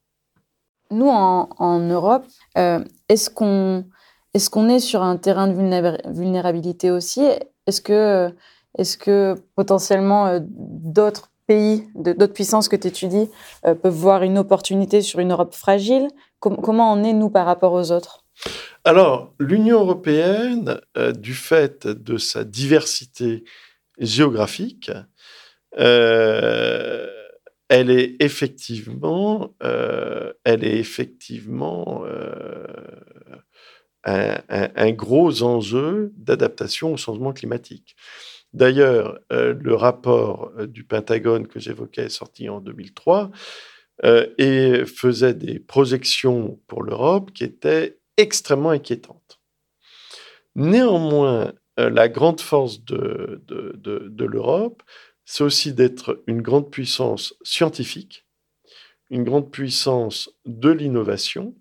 Speaker 2: Nous, en, Europe, euh, est-ce qu'on est, sur un terrain de vulnérabilité aussi? Est-ce que, potentiellement euh, d'autres pays, d'autres puissances que tu étudies peuvent voir une opportunité sur une Europe fragile? Comment en est, nous, par rapport aux autres?
Speaker 1: Alors, l'Union européenne, du fait de sa diversité géographique, euh, elle est effectivement, euh, est euh, un, gros enjeu d'adaptation au changement climatique. D'ailleurs, le rapport du Pentagone que j'évoquais, sorti en 2003, et faisait des projections pour l'Europe qui étaient extrêmement inquiétantes. Néanmoins, la grande force de l'Europe, c'est aussi d'être une grande puissance scientifique, une grande puissance de l'innovation,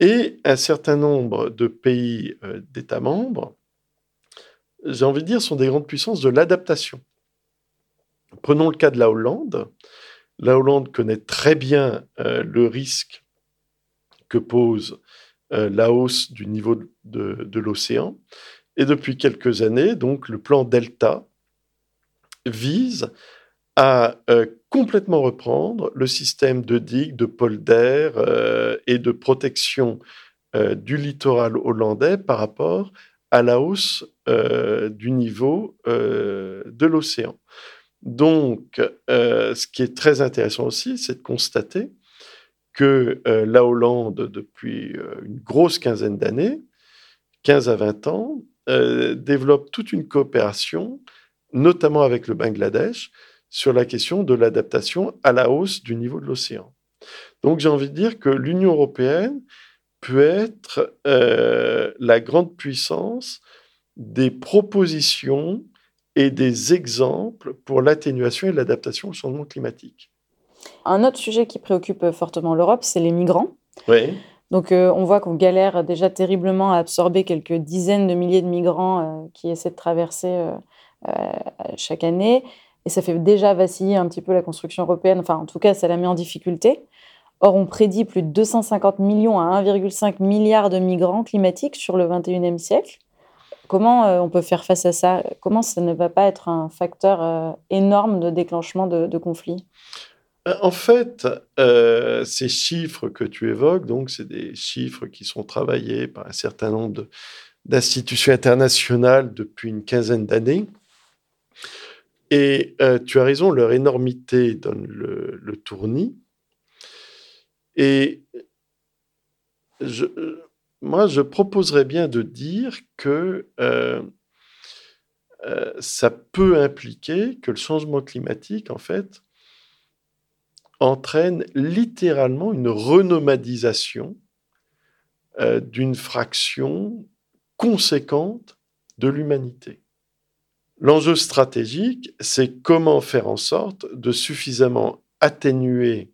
Speaker 1: et un certain nombre de pays euh, d'États membres, j'ai envie de dire, sont des grandes puissances de l'adaptation. Prenons le cas de la Hollande. La Hollande connaît très bien euh, le risque que pose euh, la hausse du niveau de, de l'océan. Et depuis quelques années, donc, le plan Delta, vise à euh, complètement reprendre le système de digues, de polders euh, et de protection euh, du littoral hollandais par rapport à la hausse du niveau de l'océan. Donc, ce qui est très intéressant aussi, c'est de constater que la Hollande, depuis une grosse quinzaine d'années, 15 à 20 ans, développe toute une coopération notamment avec le Bangladesh, sur la question de l'adaptation à la hausse du niveau de l'océan. Donc j'ai envie de dire que l'Union européenne peut être euh, la grande puissance des propositions et des exemples pour l'atténuation et l'adaptation au changement climatique.
Speaker 2: Un autre sujet qui préoccupe fortement l'Europe, c'est les migrants.
Speaker 1: Oui.
Speaker 2: Donc euh, on voit qu'on galère déjà terriblement à absorber quelques dizaines de milliers de migrants euh, qui essaient de traverser chaque année. Et ça fait déjà vaciller un petit peu la construction européenne. Enfin, en tout cas, ça la met en difficulté. Or, on prédit plus de 250 millions à 1,5 milliard de migrants climatiques sur le 21e siècle. Comment euh, on peut faire face à ça? Comment ça ne va pas être un facteur euh, énorme de déclenchement de, conflits?
Speaker 1: En fait, ces chiffres que tu évoques, donc, c'est des chiffres qui sont travaillés par un certain nombre d'institutions internationales depuis une quinzaine d'années. Et euh, tu as raison, leur énormité donne le, tournis. Et moi, je proposerais bien de dire que euh, euh, ça peut impliquer que le changement climatique, en fait, entraîne littéralement une renomadisation d'une fraction conséquente de l'humanité. L'enjeu stratégique, c'est comment faire en sorte de suffisamment atténuer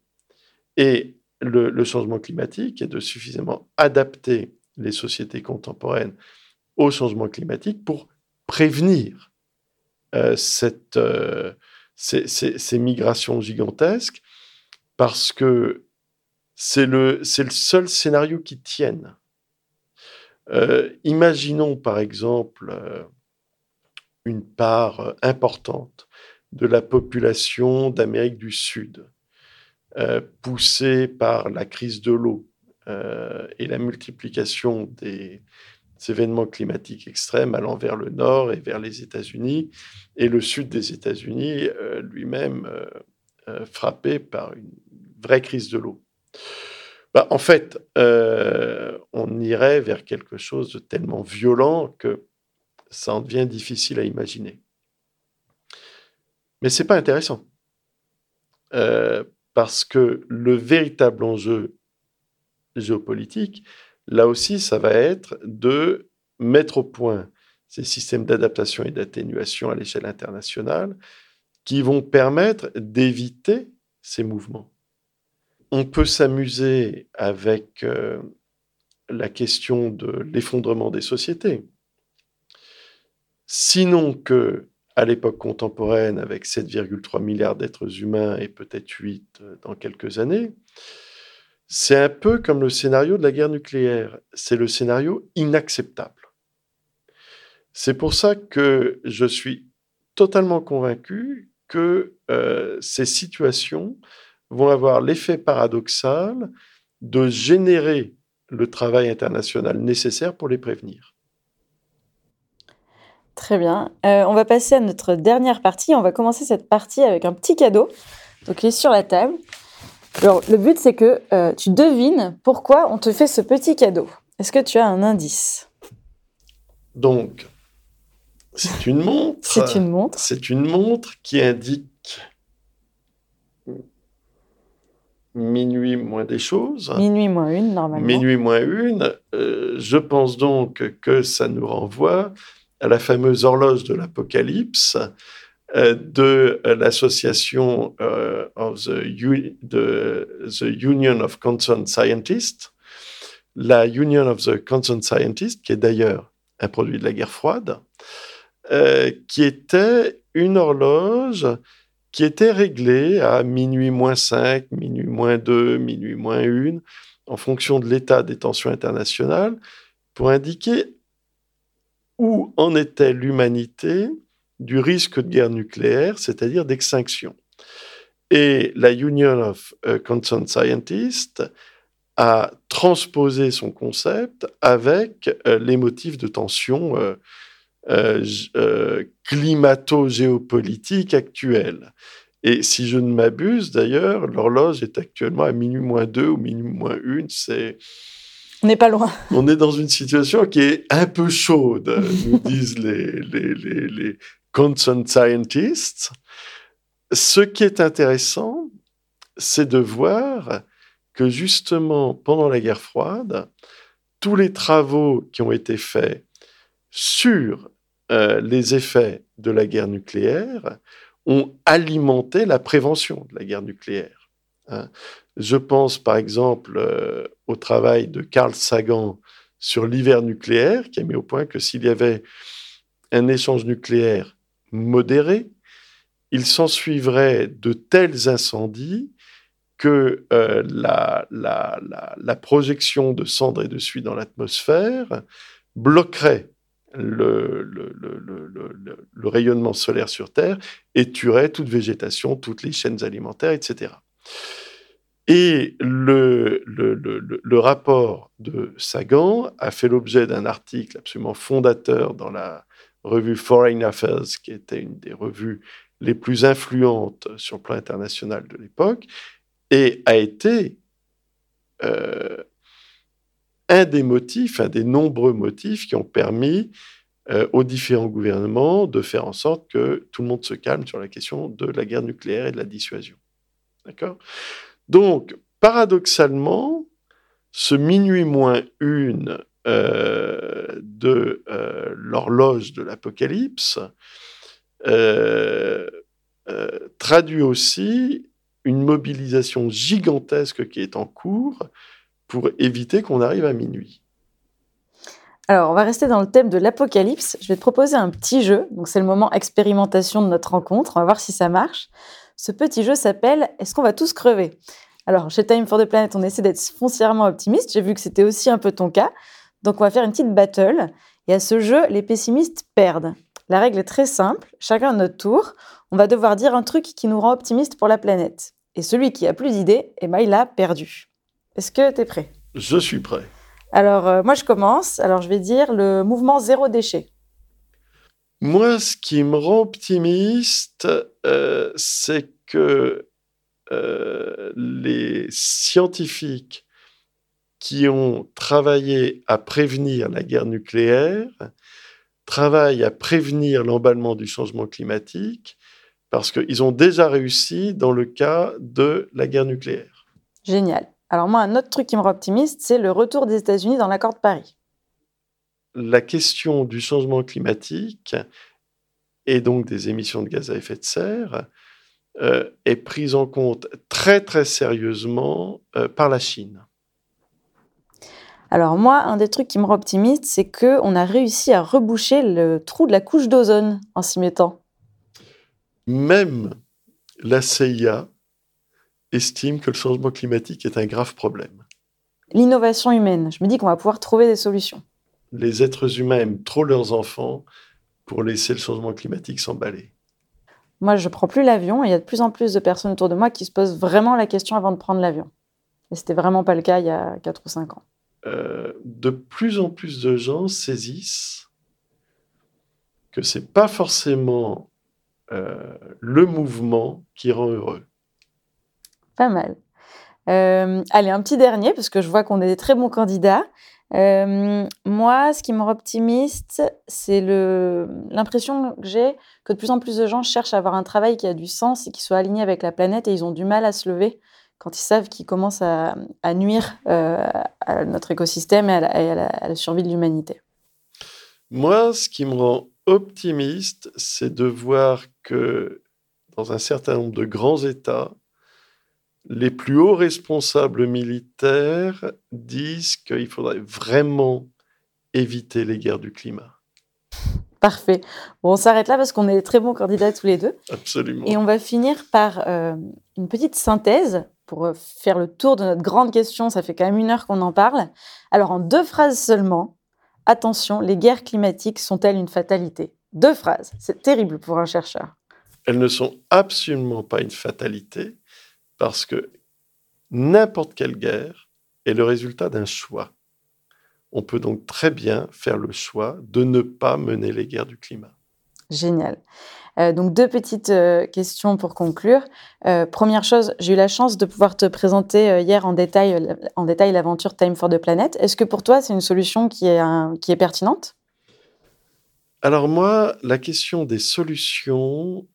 Speaker 1: et le, changement climatique et de suffisamment adapter les sociétés contemporaines au changement climatique pour prévenir euh, euh, ces, migrations gigantesques, parce que c'est le, le seul scénario qui tienne. Euh, imaginons par exemple une part euh, importante de la population d'Amérique du Sud, euh, poussée par la crise de l'eau euh, et la multiplication des événements climatiques extrêmes allant vers le nord et vers les États-Unis, et le sud des États-Unis lui-même frappé par une vraie crise de l'eau. Bah, en fait, on irait vers quelque chose de tellement violent que ça en devient difficile à imaginer. Mais c'est pas intéressant. Euh, parce que le véritable enjeu géopolitique, là aussi, ça va être de mettre au point ces systèmes d'adaptation et d'atténuation à l'échelle internationale qui vont permettre d'éviter ces mouvements. On peut s'amuser avec euh, la question de l'effondrement des sociétés. Sinon que à l'époque contemporaine, avec 7,3 milliards d'êtres humains et peut-être 8 euh, dans quelques années, c'est un peu comme le scénario de la guerre nucléaire. C'est le scénario inacceptable. C'est pour ça que je suis totalement convaincu que euh, ces situations vont avoir l'effet paradoxal de générer le travail international nécessaire pour les prévenir.
Speaker 2: Très bien. Euh, on va passer à notre dernière partie. On va commencer cette partie avec un petit cadeau. Donc, il est sur la table. Alors, le but, c'est que euh, tu devines pourquoi on te fait ce petit cadeau. Est-ce que tu as un indice?
Speaker 1: Donc, c'est une montre.
Speaker 2: c'est une montre.
Speaker 1: C'est une montre qui indique minuit moins des choses.
Speaker 2: Minuit moins une, normalement.
Speaker 1: Minuit moins une. Euh, je pense donc que ça nous renvoie à la fameuse horloge de l'Apocalypse euh, de euh, l'association of the, the, Union of Concerned Scientists, la Union of the Concerned Scientists, qui est d'ailleurs un produit de la guerre froide, qui était une horloge qui était réglé à minuit moins 5, minuit moins 2, minuit moins 1, en fonction de l'état des tensions internationales, pour indiquer où en était l'humanité du risque de guerre nucléaire, c'est-à-dire d'extinction? Et la Union of euh, Concerned Scientists a transposé son concept avec euh, les motifs de tension euh, climato-géopolitique actuelle. Et si je ne m'abuse, d'ailleurs, l'horloge est actuellement à minuit moins 2 ou minuit moins 1. C'est...
Speaker 2: On n'est pas loin.
Speaker 1: On est dans une situation qui est un peu chaude, nous disent les, les, les, les concerned scientists. Ce qui est intéressant, c'est de voir que justement, pendant la guerre froide, tous les travaux qui ont été faits sur euh, les effets de la guerre nucléaire ont alimenté la prévention de la guerre nucléaire. Hein. Je pense par exemple euh, au travail de Carl Sagan sur l'hiver nucléaire, qui a mis au point que s'il y avait un échange nucléaire modéré, il s'ensuivrait de tels incendies que euh, la, projection de cendres et de suie dans l'atmosphère bloquerait le, le, rayonnement solaire sur Terre et tuerait toute végétation, toutes les chaînes alimentaires, etc. Et le, rapport de Sagan a fait l'objet d'un article absolument fondateur dans la revue Foreign Affairs, qui était une des revues les plus influentes sur le plan international de l'époque, et a été euh, un des motifs, un des nombreux motifs qui ont permis euh, aux différents gouvernements de faire en sorte que tout le monde se calme sur la question de la guerre nucléaire et de la dissuasion. D'accord? Donc, paradoxalement, ce minuit moins une euh, de euh, l'horloge de l'Apocalypse traduit aussi une mobilisation gigantesque qui est en cours pour éviter qu'on arrive à minuit.
Speaker 2: Alors, on va rester dans le thème de l'apocalypse. Je vais te proposer un petit jeu. Donc, c'est le moment expérimentation de notre rencontre. On va voir si ça marche. Ce petit jeu s'appelle Est-ce qu'on va tous crever? Alors, chez Time for the Planet, on essaie d'être foncièrement optimiste. J'ai vu que c'était aussi un peu ton cas. Donc, on va faire une petite battle. Et à ce jeu, les pessimistes perdent. La règle est très simple. Chacun à notre tour, on va devoir dire un truc qui nous rend optimiste pour la planète. Et celui qui a plus d'idées, eh ben, il a perdu. Est-ce que tu es prêt?
Speaker 1: Je suis prêt.
Speaker 2: Alors, euh, moi, je commence. Alors, je vais dire le mouvement zéro déchet.
Speaker 1: Moi, ce qui me rend optimiste, euh, c'est que euh, les scientifiques qui ont travaillé à prévenir la guerre nucléaire travaillent à prévenir l'emballement du changement climatique parce qu'ils ont déjà réussi dans le cas de la guerre nucléaire.
Speaker 2: Génial. Alors moi, un autre truc qui me rend optimiste, c'est le retour des États-Unis dans l'accord de Paris.
Speaker 1: La question du changement climatique et donc des émissions de gaz à effet de serre euh, est prise en compte très très sérieusement euh, par la Chine.
Speaker 2: Alors moi, un des trucs qui me rend optimiste, c'est qu'on a réussi à reboucher le trou de la couche d'ozone en s'y mettant.
Speaker 1: Même la CIA estime que le changement climatique est un grave problème.
Speaker 2: L'innovation humaine, je me dis qu'on va pouvoir trouver des solutions.
Speaker 1: Les êtres humains aiment trop leurs enfants pour laisser le changement climatique s'emballer.
Speaker 2: Moi, je prends plus l'avion et il y a de plus en plus de personnes autour de moi qui se posent vraiment la question avant de prendre l'avion. Et c'était vraiment pas le cas il y a 4 ou 5 ans.
Speaker 1: Euh, de plus en plus de gens saisissent que c'est pas forcément euh, le mouvement qui rend heureux.
Speaker 2: Pas mal. Euh, allez, un petit dernier, parce que je vois qu'on est des très bons candidats. Moi, ce qui me rend optimiste, c'est l'impression que j'ai que de plus en plus de gens cherchent à avoir un travail qui a du sens et qui soit aligné avec la planète et ils ont du mal à se lever quand ils savent qu'ils commencent à, nuire euh, à notre écosystème et, à la, survie de l'humanité.
Speaker 1: Moi, ce qui me rend optimiste, c'est de voir que dans un certain nombre de grands États, les plus hauts responsables militaires disent qu'il faudrait vraiment éviter les guerres du climat.
Speaker 2: Parfait. Bon, on s'arrête là parce qu'on est très bons candidats tous les deux.
Speaker 1: Absolument.
Speaker 2: Et on va finir par euh, une petite synthèse pour euh, faire le tour de notre grande question. Ça fait quand même une heure qu'on en parle. Alors, en deux phrases seulement, attention, les guerres climatiques sont-elles une fatalité? Deux phrases. C'est terrible pour un chercheur.
Speaker 1: Elles ne sont absolument pas une fatalité parce que n'importe quelle guerre est le résultat d'un choix. On peut donc très bien faire le choix de ne pas mener les guerres du climat.
Speaker 2: Génial. Euh, donc deux petites euh, questions pour conclure. Euh, première chose, j'ai eu la chance de pouvoir te présenter hier en détail, en détail l'aventure Time for the Planet. Est-ce que pour toi c'est une solution qui est, qui est pertinente?
Speaker 1: Alors moi, la question des solutions,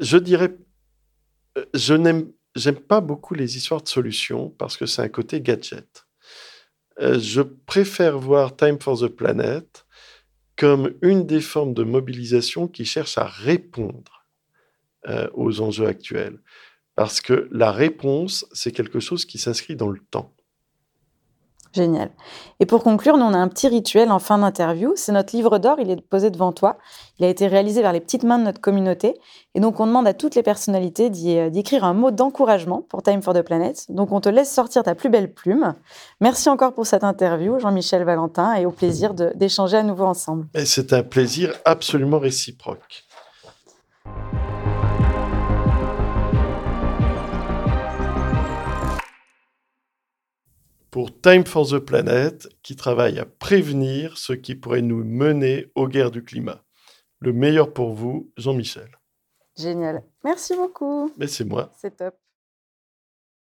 Speaker 1: je dirais, je n'aime pas beaucoup les histoires de solutions parce que c'est un côté gadget. je préfère voir Time for the Planet comme une des formes de mobilisation qui cherche à répondre euh, aux enjeux actuels. Parce que la réponse, c'est quelque chose qui s'inscrit dans le temps.
Speaker 2: Génial. Et pour conclure, nous, on a un petit rituel en fin d'interview. C'est notre livre d'or, il est posé devant toi. Il a été réalisé vers les petites mains de notre communauté. Et donc, on demande à toutes les personnalités euh, d'écrire un mot d'encouragement pour Time for the Planet. Donc, on te laisse sortir ta plus belle plume. Merci encore pour cette interview, Jean-Michel Valentin, et au plaisir d'échanger à nouveau ensemble.
Speaker 1: C'est un plaisir absolument réciproque. Pour Time for the Planet, qui travaille à prévenir ce qui pourrait nous mener aux guerres du climat. Le meilleur pour vous, Jean-Michel.
Speaker 2: Génial. Merci beaucoup.
Speaker 1: Mais c'est moi.
Speaker 2: C'est top.